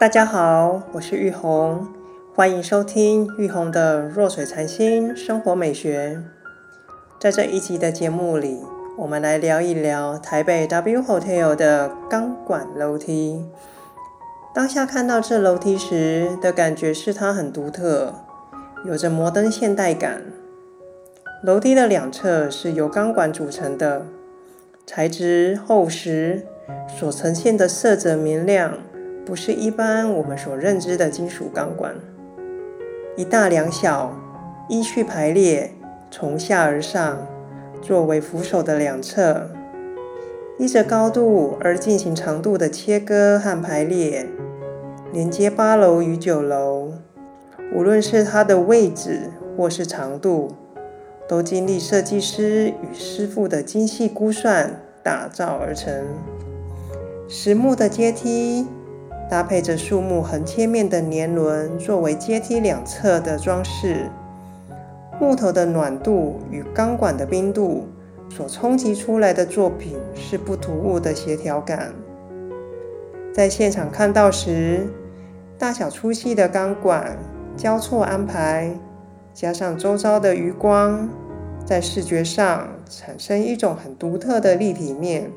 大家好，我是玉红，欢迎收听玉红的弱水禅心生活美学。在这一集的节目里，我们来聊一聊台北 W Hotel 的钢管楼梯。当下看到这楼梯时的感觉是它很独特，有着摩登现代感。楼梯的两侧是由钢管组成的，材质厚实，所呈现的色泽明亮。不是一般我们所认知的金属钢管，一大两小依序排列，从下而上，作为扶手的两侧，依着高度而进行长度的切割和排列，连接八楼与九楼。无论是它的位置或是长度，都经历设计师与师傅的精细估算打造而成。实木的阶梯。搭配着树木横切面的年轮作为阶梯两侧的装饰，木头的暖度与钢管的冰度所冲击出来的作品是不突兀的协调感。在现场看到时，大小粗细的钢管交错安排，加上周遭的余光，在视觉上产生一种很独特的立体面。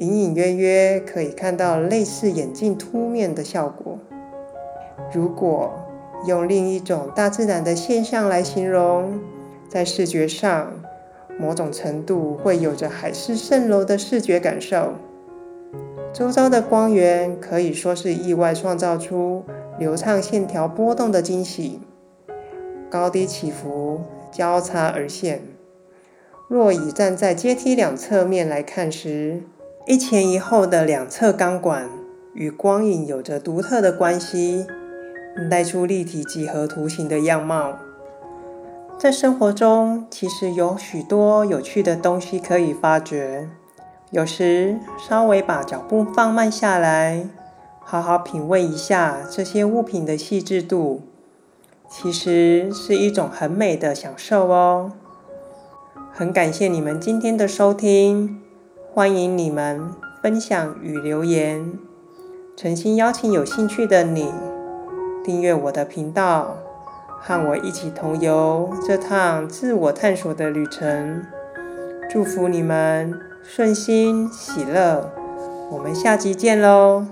隐隐约约可以看到类似眼镜凸面的效果。如果用另一种大自然的现象来形容，在视觉上，某种程度会有着海市蜃楼的视觉感受。周遭的光源可以说是意外创造出流畅线条波动的惊喜，高低起伏交叉而现。若以站在阶梯两侧面来看时，一前一后的两侧钢管与光影有着独特的关系，带出立体几何图形的样貌。在生活中，其实有许多有趣的东西可以发掘。有时稍微把脚步放慢下来，好好品味一下这些物品的细致度，其实是一种很美的享受哦。很感谢你们今天的收听。欢迎你们分享与留言，诚心邀请有兴趣的你订阅我的频道，和我一起同游这趟自我探索的旅程。祝福你们顺心喜乐，我们下集见喽！